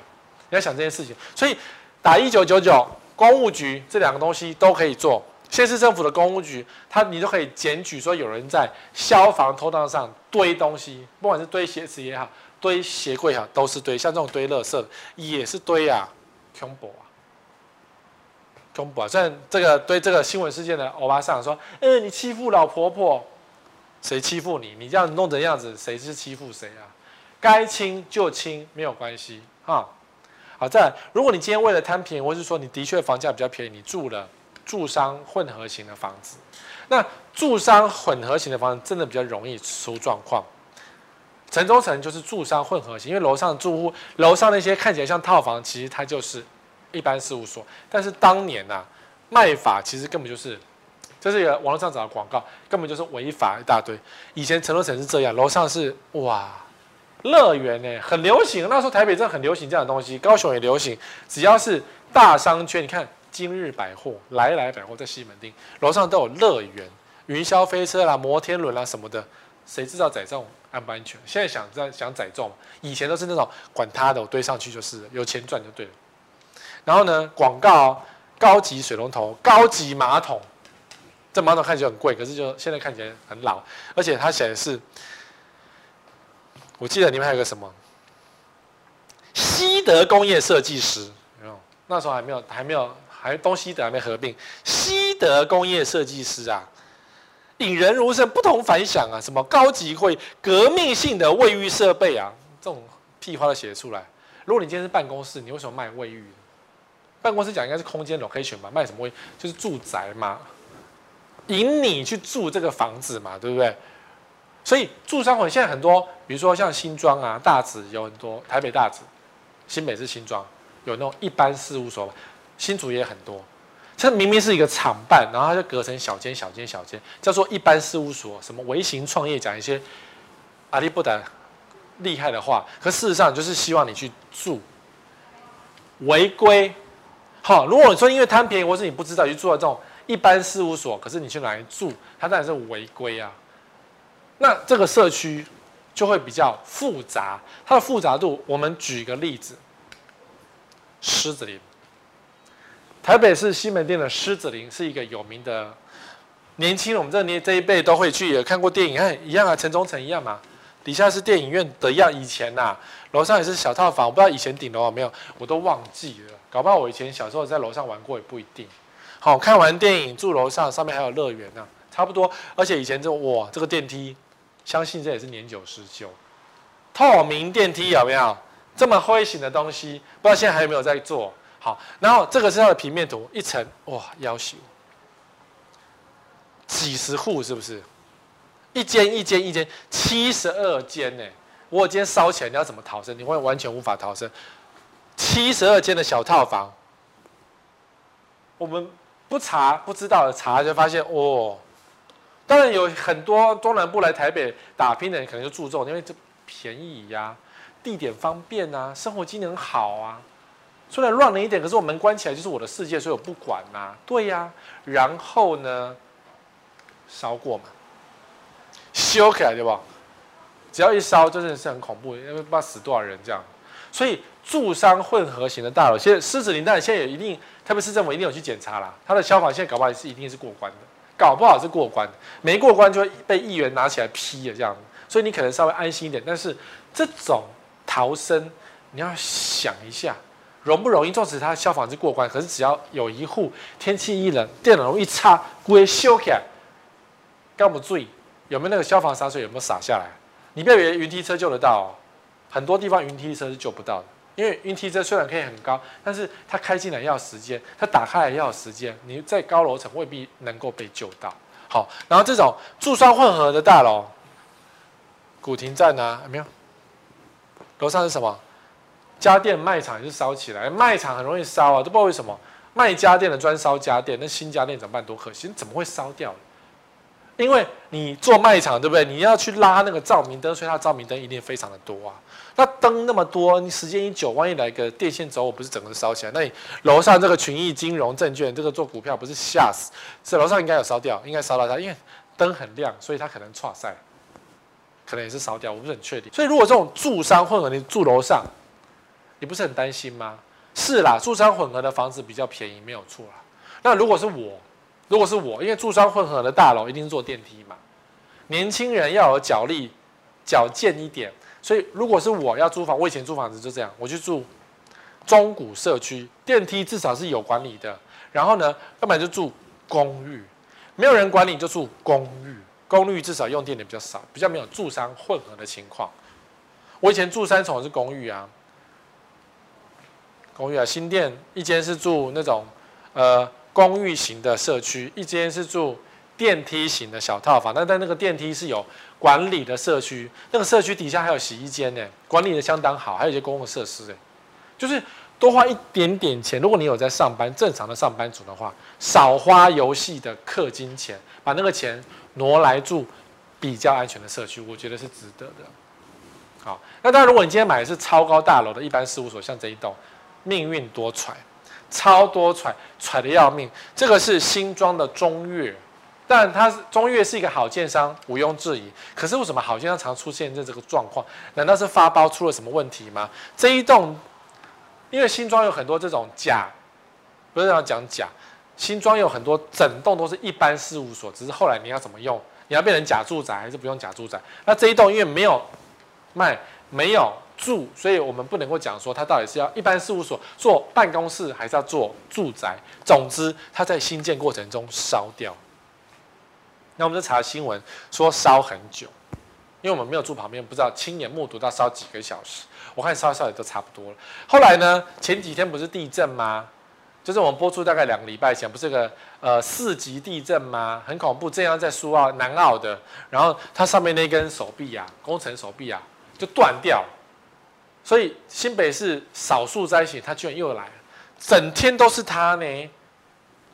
你要想这件事情，所以打一九九九，公务局这两个东西都可以做。县市政府的公务局，他你都可以检举说有人在消防通道上堆东西，不管是堆鞋子也好，堆鞋柜也好，都是堆。像这种堆垃圾也是堆啊，恐怖啊，恐怖啊！像这个堆这个新闻事件的欧巴桑说：“嗯、你欺负老婆婆，谁欺负你？你这样弄成样子，谁是欺负谁啊？该清就清，没有关系啊。”好，再来，如果你今天为了贪便宜，或是说你的确房价比较便宜，你住了。住商混合型的房子，那住商混合型的房子真的比较容易出状况。城中城就是住商混合型，因为楼上住户，楼上那些看起来像套房，其实它就是一般事务所。但是当年呐、啊，卖法其实根本就是，这是一个网络上找的广告，根本就是违法一大堆。以前城中城是这样，楼上是哇，乐园呢，很流行。那时候台北真的很流行这样的东西，高雄也流行，只要是大商圈，你看。今日百货、来来百货在西门町楼上都有乐园、云霄飞车啦、摩天轮啦什么的，谁知道载重安不安全？现在想在想载重，以前都是那种管他的，我堆上去就是有钱赚就对了。然后呢，广告高级水龙头、高级马桶，这马桶看起来很贵，可是就现在看起来很老，而且它写的是，我记得里面还有个什么，西德工业设计师，那时候还没有，还没有。还东西德还没合并，西德工业设计师啊，引人入胜，不同凡响啊！什么高级会革命性的卫浴设备啊，这种屁话都写出来。如果你今天是办公室，你为什么卖卫浴？办公室讲应该是空间 location 吧，卖什么卫浴？就是住宅嘛，引你去住这个房子嘛，对不对？所以住商混现在很多，比如说像新庄啊、大直有很多，台北大直、新北是新庄有那种一般事务所。新竹也很多，这明明是一个厂办，然后它就隔成小间、小间、小间，叫做一般事务所，什么微型创业，讲一些阿里不达厉害的话，可事实上就是希望你去住违规。好，如果你说因为贪便宜，或是你不知道，去住了这种一般事务所，可是你去哪里住，它当然是违规啊。那这个社区就会比较复杂，它的复杂度，我们举一个例子，狮子林。台北市西门店的狮子林是一个有名的年轻人，我们这年这一辈都会去，也看过电影，看一样啊，城中城一样嘛。底下是电影院的样，以前呐、啊，楼上也是小套房，我不知道以前顶楼有没有，我都忘记了。搞不好我以前小时候在楼上玩过，也不一定。好，看完电影住楼上，上面还有乐园呢，差不多。而且以前这哇，这个电梯，相信这也是年久失修，透明电梯有没有？这么灰型的东西，不知道现在还有没有在做？好，然后这个是它的平面图，一层哇，要求几十户是不是？一间一间一间，七十二间呢。我今天烧起来，你要怎么逃生？你会完全无法逃生。七十二间的小套房，我们不查不知道，查就发现哦。当然有很多中南部来台北打拼的人，可能就注重，因为这便宜呀、地点方便啊，生活机能好啊。虽然乱了一点，可是我门关起来就是我的世界，所以我不管呐、啊。对呀、然后呢，烧过嘛，修起来对吧？只要一烧，真的是很恐怖，因为不知道死多少人这样。所以住商混合型的大楼，现在狮子林当然现在也一定，特别市政府一定有去检查啦。它的消防现在搞不好是一定是过关的。搞不好是过关，没过关就会被议员拿起来批了这样，所以你可能稍微安心一点。但是这种逃生，你要想一下，容不容易？纵使他消防是过关，可是只要有一户天气一冷，电暖炉一插，会修起来，干不注意有没有那个消防洒水有没有洒下来？你不要以为云梯车救得到，哦，很多地方云梯车是救不到的。因为云梯车虽然可以很高，但是它开进来要时间，它打开来要时间。你在高楼层未必能够被救到。好，然后这种住商混合的大楼，古亭站啊，有没有？楼上是什么？家电卖场也是烧起来，卖场很容易烧啊，都不知道为什么。卖家电的专烧家电，那新家电怎么办？多可惜，怎么会烧掉？因为你做卖场，对不对？你要去拉那个照明灯，所以它照明灯一定非常的多啊。那灯那么多，你时间一久，万一来个电线走火，不是整个烧起来？那你楼上这个群益金融证券，这个做股票不是吓死？这楼上应该有烧掉，应该烧到它，因为灯很亮，所以它可能剉赛，可能也是烧掉，我不是很确定。所以如果这种住商混合，你住楼上，你不是很担心吗？是啦，住商混合的房子比较便宜，没有错啦。那如果是我，如果是我，因为住商混合的大楼一定是坐电梯嘛，年轻人要有脚力，矫健一点。所以，如果是我要租房，我以前租房子就这样，我去住中古社区，电梯至少是有管理的。然后呢，要不然就住公寓，没有人管理就住公寓，公寓至少用电的比较少，比较没有住商混合的情况。我以前住三重是公寓啊，公寓啊，新店一间是住那种呃公寓型的社区，一间是住电梯型的小套房，但但那个电梯是有。管理的社区，那个社区底下还有洗衣间呢，管理的相当好，还有一些公共设施哎，就是多花一点点钱。如果你有在上班，正常的上班族的话，少花游戏的氪金钱，把那个钱挪来住比较安全的社区，我觉得是值得的。好，那当然，如果你今天买的是超高大楼的一般事务所，像这一栋，命运多舛，超多舛，舛的要命。这个是新装的中悦。但它是中越是一个好建商，毋庸置疑。可是为什么好建商常出现这这个状况？难道是发包出了什么问题吗？这一栋，因为新庄有很多这种假，不是要讲假，新庄有很多整栋都是一般事务所，只是后来你要怎么用？你要变成假住宅还是不用假住宅？那这一栋因为没有卖，没有住，所以我们不能够讲说它到底是要一般事务所做办公室，还是要做住宅。总之，它在新建过程中烧掉。那我们就查新闻说烧很久，因为我们没有住旁边，不知道亲眼目睹到烧几个小时。我看烧烧也都差不多了。后来呢，前几天不是地震吗？就是我们播出大概两个礼拜前，不是个呃四级地震吗？很恐怖，这样在苏澳南澳的，然后它上面那根手臂啊，工程手臂啊就断掉。所以新北市少数灾情，它居然又来了，整天都是它呢。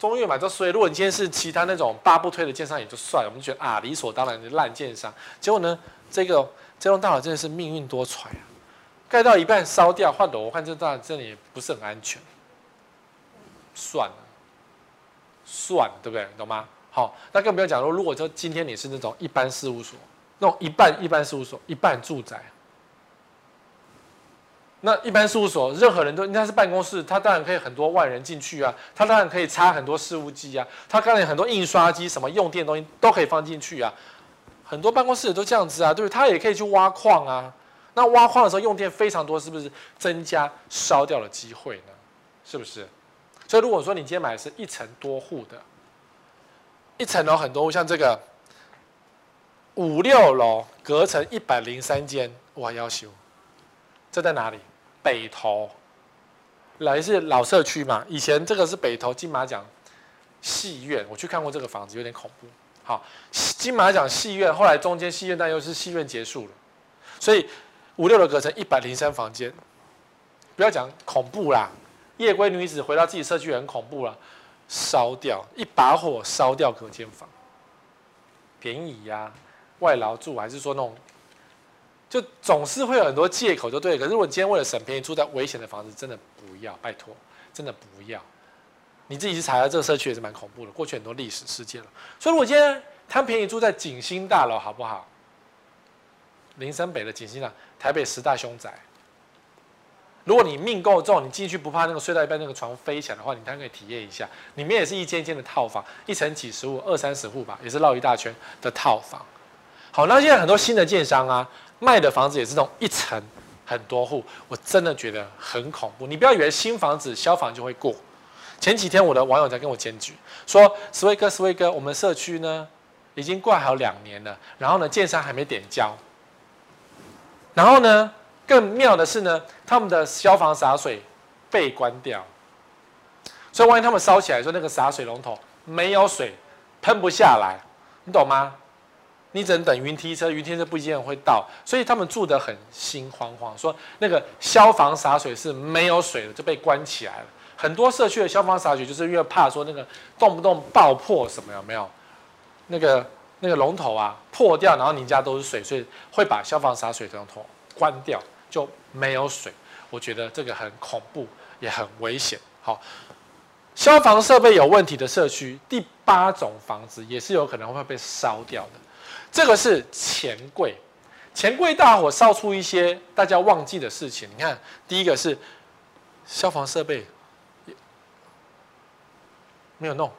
中悦嘛，就所以，如果你今天是其他那种八不推的建商也就算了，我们觉得啊理所当然的烂建商。结果呢，这个这栋大楼真的是命运多舛啊！盖到一半烧掉换楼，我看这大楼真的也不是很安全。算了，算了，对不对？懂吗？好，那更不要讲说，如果说今天你是那种一般事务所，那种一半一般事务所，一半住宅。那一般事务所，任何人都应该是办公室，他当然可以很多万人进去啊，他当然可以插很多事务机啊，他当然很多印刷机，什么用电东西都可以放进去啊。很多办公室都这样子啊，对不对？他也可以去挖矿啊。那挖矿的时候用电非常多，是不是增加烧掉的机会呢？是不是？所以如果说你今天买的是一层多户的，一层楼很多，像这个五六楼隔成一百零三间，哇，要修，这在哪里？北投，来是老社区嘛？以前这个是北投金马奖戏院，我去看过这个房子，有点恐怖。好，金马奖戏院后来中间戏院，但又是戏院结束了，所以五六楼隔成一百零三房间，不要讲恐怖啦，夜归女子回到自己社区很恐怖啦。烧掉，一把火烧掉隔间房，便宜呀、外劳住还是说那种，就总是会有很多借口，就对。可是如果你今天为了省便宜住在危险的房子，真的不要，拜托，真的不要。你自己去查下这个社区也是蛮恐怖的，过去很多历史事件了。所以如果今天贪便宜住在景星大楼，好不好？林森北的景星大楼，台北十大凶宅。如果你命够重，你进去不怕那个睡到一半那个床飞起来的话，你当然可以体验一下。里面也是一间一间的套房，一层几十户，二三十户吧，也是绕一大圈的套房。好，那现在很多新的建商啊，卖的房子也是这种一层很多户，我真的觉得很恐怖。你不要以为新房子消防就会过。前几天我的网友在跟我检举，说斯威哥，斯威哥，我们社区呢已经挂好两年了，然后呢建商还没点交，然后呢更妙的是呢，他们的消防洒水被关掉，所以万一他们烧起来说那个洒水龙头没有水喷不下来，你懂吗？你只能等云梯车，云梯车不一定会到，所以他们住得很心慌慌，说那个消防洒水是没有水的，就被关起来了。很多社区的消防洒水就是因为怕说那个动不动爆破什么有没有？那个那个龙头啊破掉，然后你家都是水，所以会把消防洒水龙头关掉，就没有水。我觉得这个很恐怖，也很危险。好，消防设备有问题的社区，第八种房子也是有可能会被烧掉的。这个是钱柜，钱柜大火烧出一些大家忘记的事情。你看，第一个是消防设备。没有弄，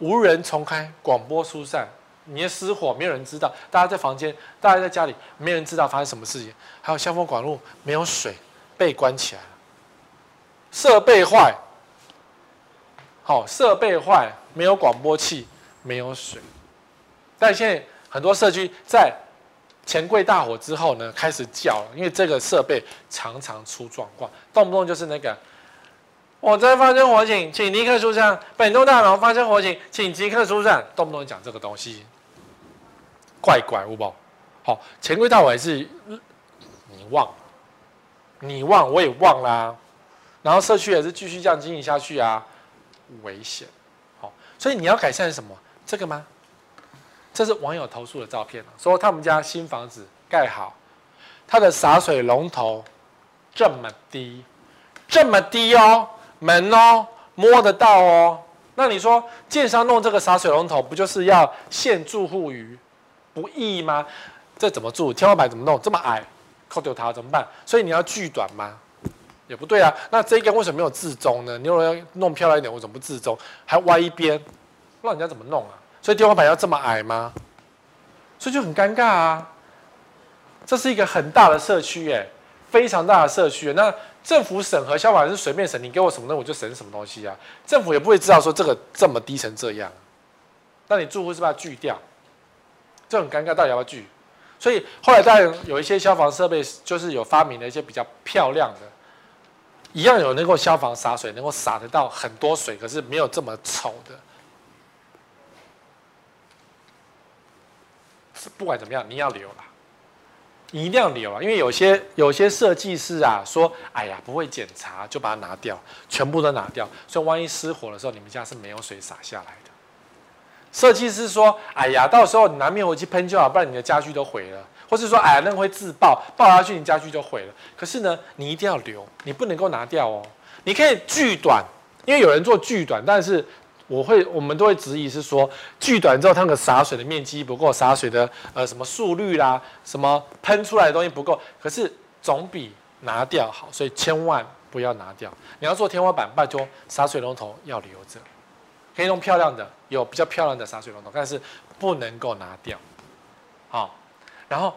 无人重开广播疏散，你的失火没有人知道，大家在房间，大家在家里，没人知道发生什么事情。还有消防管路没有水，被关起来了。设备坏，好，设备坏，没有广播器，没有水。但现在很多社区在钱柜大火之后呢，开始叫，因为这个设备常常出状况，动不动就是那个。火灾发生火警，请立刻疏散。本栋大楼发生火警，请即刻疏散。动不动讲这个东西，怪怪，好不好？好，钱柜大火还是你忘，你忘，我也忘啦、然后社区也是继续这样经营下去啊，危险。好，所以你要改善什么？这个吗？这是网友投诉的照片，说他们家新房子盖好，它的洒水龙头这么低，这么低哦。门哦，摸得到哦。那你说，建商弄这个洒水龙头，不就是要陷住户于不易吗？这怎么住？天花板怎么弄？这么矮，扣掉它怎么办？所以你要锯短吗？也不对啊。那这一根为什么没有自中呢？你如果要弄漂亮一点，为什么不自中？还歪一边，那人家怎么弄啊？所以天花板要这么矮吗？所以就很尴尬啊。这是一个很大的社区，哎，非常大的社区。那政府审核消防是随便审，你给我什么东西我就审什么东西啊。政府也不会知道说这个这么低成这样，那你住户是把它锯掉，这很尴尬，到底要不要锯？所以后来当然有一些消防设备，就是有发明了一些比较漂亮的，一样有能够消防洒水，能够洒得到很多水，可是没有这么丑的。不管怎么样，你要留了。你一定要留啊，因为有些有些设计师啊说，哎呀不会检查就把它拿掉，全部都拿掉，所以万一失火的时候，你们家是没有水洒下来的。设计师说，哎呀到时候你拿灭火器喷就好，不然你的家具都毁了，或是说，哎那会自爆，爆下去你家具就毁了。可是呢，你一定要留，你不能够拿掉哦。你可以锯短，因为有人做锯短，但是。我会，我们都会质疑是说，锯短之后，它那个洒水的面积不够，洒水的呃什么速率啦，什么喷出来的东西不够，可是总比拿掉好，所以千万不要拿掉。你要做天花板，拜托洒水龙头要留着，可以弄漂亮的，有比较漂亮的洒水龙头，但是不能够拿掉。好，然后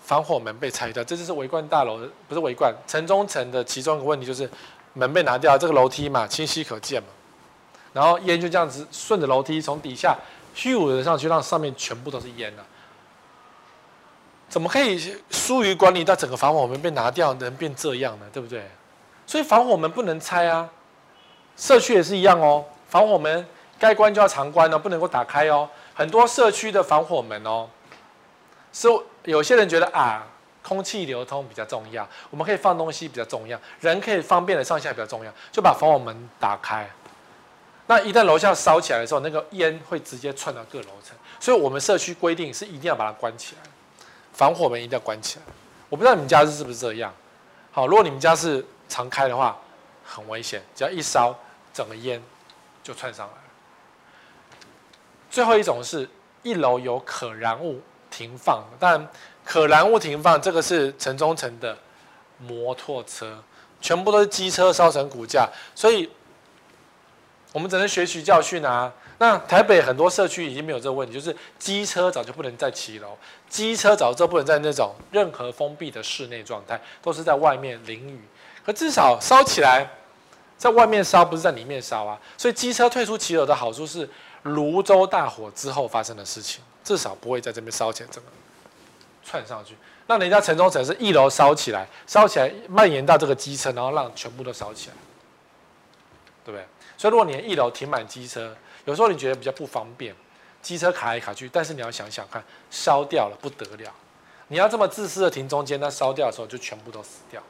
防火门被拆掉，这就是维冠大楼，不是维冠，城中城的其中一个问题就是门被拿掉，这个楼梯嘛，清晰可见嘛。然后烟就这样子顺着楼梯从底下咻的上去，让上面全部都是烟了。怎么可以疏于管理到整个防火门被拿掉，能变这样呢？对不对？所以防火门不能拆啊。社区也是一样哦，防火门该关就要常关哦，不能够打开哦。很多社区的防火门哦，是有些人觉得啊，空气流通比较重要，我们可以放东西比较重要，人可以方便的上下比较重要，就把防火门打开。那一旦楼下烧起来的时候，那个烟会直接窜到各楼层，所以我们社区规定是一定要把它关起来，防火门一定要关起来。我不知道你们家是是不是这样？好，如果你们家是常开的话，很危险，只要一烧，整个烟就窜上来了。最后一种是一楼有可燃物停放，但可燃物停放这个是城中城的摩托车，全部都是机车烧成骨架，所以我们只能学习教训啊。那台北很多社区已经没有这个问题，就是机车早就不能再骑楼，机车早就不能在那种任何封闭的室内状态，都是在外面淋雨。可至少烧起来，在外面烧不是在里面烧啊，所以机车退出骑楼的好处是。泸州大火之后发生的事情，至少不会在这边烧起来，这么窜上去。那人家城中城是一楼烧起来，烧起来蔓延到这个机车，然后让全部都烧起来，对不对？所以如果你的一楼停满机车，有时候你觉得比较不方便，机车卡来卡去，但是你要想想看，烧掉了不得了。你要这么自私的停中间，那烧掉的时候就全部都死掉，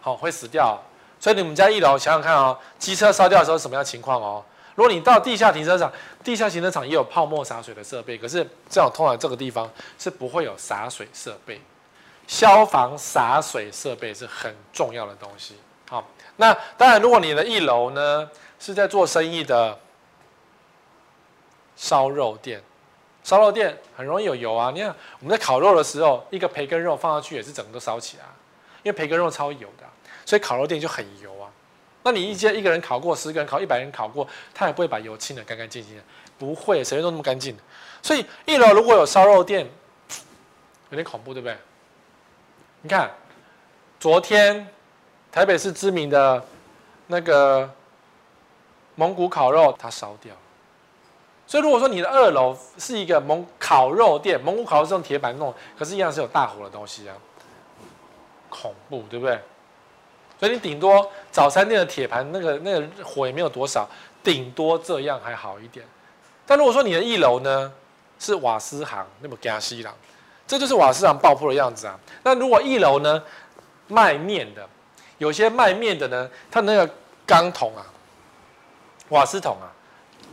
好，会死掉。所以你们家一楼想想看哦，机车烧掉的时候什么样情况哦？如果你到地下停车场，地下停车场也有泡沫洒水的设备，可是这种通常这个地方是不会有洒水设备。消防洒水设备是很重要的东西。好，那当然，如果你的一楼呢是在做生意的烧肉店，烧肉店很容易有油啊。你看我们在烤肉的时候，一个培根肉放上去也是整个都烧起来，因为培根肉超油的，所以烤肉店就很油啊。那你一接一个人烤过，十个人烤，一百人烤过，他也不会把油清的干干净净的，不会，谁都那么干净。所以一楼如果有烧肉店，有点恐怖，对不对？你看，昨天台北市知名的那个蒙古烤肉，它烧掉。所以如果说你的二楼是一个蒙烤肉店，蒙古烤肉是用铁板弄，可是一样是有大火的东西啊，恐怖，对不对？所以你顶多早餐店的铁盘，那个那个火也没有多少，顶多这样还好一点。但如果说你的一楼呢是瓦斯行，那么加西郎，这就是瓦斯行爆破的样子啊。那如果一楼呢卖面的，有些卖面的呢，他那个钢桶啊，瓦斯桶啊，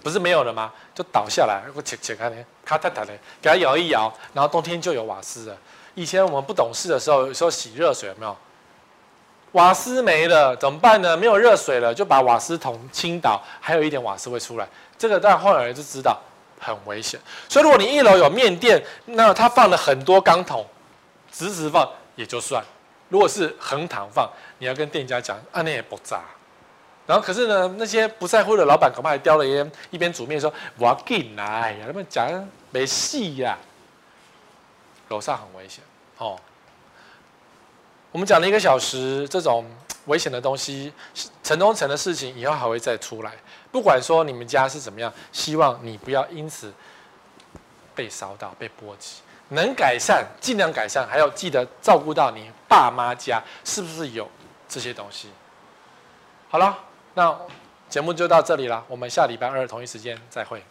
不是没有了吗？就倒下来，我切切开呢，咔嗒嗒的，给它摇一摇，然后冬天就有瓦斯了。以前我们不懂事的时候，有时候洗热水有没有？瓦斯没了怎么办呢？没有热水了，就把瓦斯桶倾倒，还有一点瓦斯会出来。这个但后来就知道很危险。所以如果你一楼有面店，那他放了很多钢桶，直直放也就算。如果是横躺放，你要跟店家讲，啊，那也不炸。然后可是呢，那些不在乎的老板恐怕还叼了烟，一边煮面说：“我要进来。”他们讲没戏呀，楼上很危险哦。我们讲了一个小时，这种危险的东西，城中城的事情，以后还会再出来。不管说你们家是怎么样，希望你不要因此被烧到、被波及。能改善尽量改善，还要记得照顾到你爸妈家是不是有这些东西。好了，那节目就到这里了，我们下礼拜二同一时间再会。